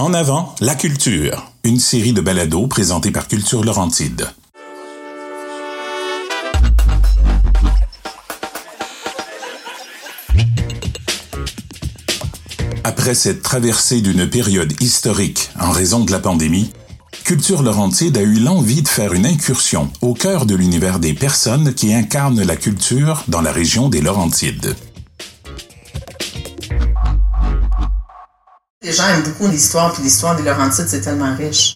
En avant, la culture, une série de balados présentés par Culture Laurentide. Après cette traversée d'une période historique en raison de la pandémie, Culture Laurentide a eu l'envie de faire une incursion au cœur de l'univers des personnes qui incarnent la culture dans la région des Laurentides. Les gens aiment beaucoup l'histoire, puis l'histoire des Laurentides, c'est tellement riche.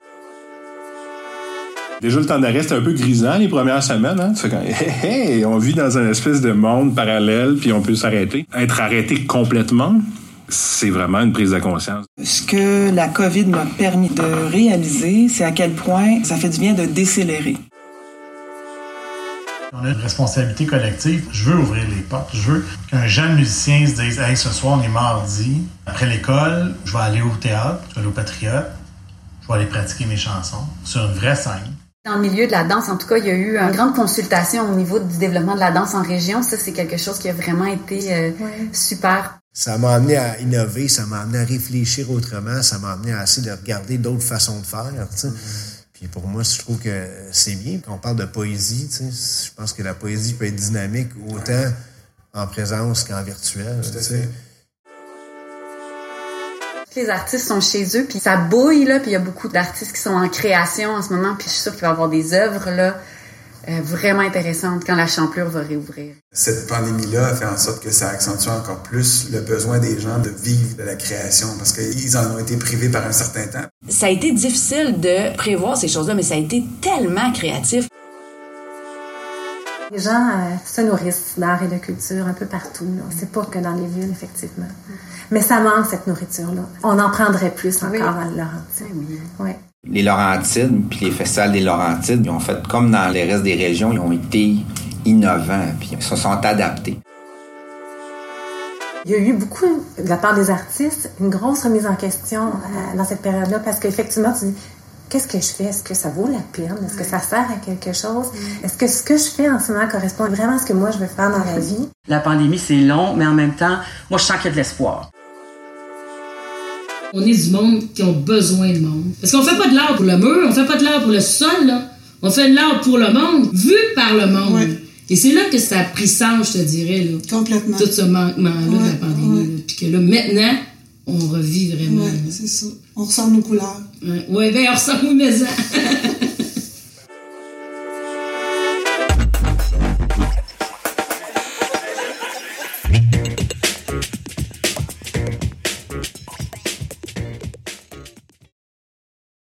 Déjà, le temps d'arrêt, c'était un peu grisant les premières semaines. Hein? Tu fais quand, hey, hey, on vit dans un espèce de monde parallèle, puis on peut s'arrêter. Être arrêté complètement, c'est vraiment une prise de conscience. Ce que la COVID m'a permis de réaliser, c'est à quel point ça fait du bien de décélérer. On a une responsabilité collective. Je veux ouvrir les portes. Je veux qu'un jeune musicien se dise Hey, ce soir, on est mardi. Après l'école, je vais aller au théâtre, je vais aller au Patriote, je vais aller pratiquer mes chansons sur une vraie scène. Dans le milieu de la danse, en tout cas, il y a eu une grande consultation au niveau du développement de la danse en région. Ça, c'est quelque chose qui a vraiment été euh, super. Ça m'a amené à innover, ça m'a amené à réfléchir autrement, ça m'a amené à essayer de regarder d'autres façons de faire. Sais. Puis pour moi, je trouve que c'est bien. Quand on parle de poésie, tu sais, je pense que la poésie peut être dynamique autant en présence qu'en virtuel. Tu sais. Les artistes sont chez eux, puis ça bouille, là, puis il y a beaucoup d'artistes qui sont en création en ce moment, puis je suis sûre qu'il va y avoir des œuvres, là, vraiment intéressantes quand la champlure va réouvrir. Cette pandémie-là a fait en sorte que ça accentue encore plus le besoin des gens de vivre de la création, parce qu'ils en ont été privés par un certain temps. Ça a été difficile de prévoir ces choses-là, mais ça a été tellement créatif. Les gens euh, se nourrissent d'art et de culture un peu partout. C'est pas que dans les villes, effectivement. Mais ça manque, cette nourriture-là. On en prendrait plus encore Oui. le Laurentide. Oui. Les Laurentides, puis les festivals des Laurentides, ils ont fait comme dans les restes des régions, ils ont été innovants, puis ils se sont adaptés. Il y a eu beaucoup, de la part des artistes, une grosse remise en question euh, dans cette période-là parce qu'effectivement, tu dis, qu'est-ce que je fais? Est-ce que ça vaut la peine? Est-ce que ça sert à quelque chose? Est-ce que ce que je fais en ce moment correspond vraiment à ce que moi je veux faire dans la vie? La pandémie, c'est long, mais en même temps, moi, je sens qu'il y a de l'espoir. On est du monde qui ont besoin de monde. Parce qu'on fait pas de l'art pour le mur, on fait pas de l'art pour le sol, là. On fait de l'art pour le monde, vu par le monde. Et c'est là que ça a pris sens, je te dirais, là. Complètement. Tout ce manquement-là de la pandémie. là. Puis que là, maintenant, on revit vraiment. Ouais, c'est ça. On ressent nos couleurs. Ouais, ouais ben on ressent, oui, mais ça.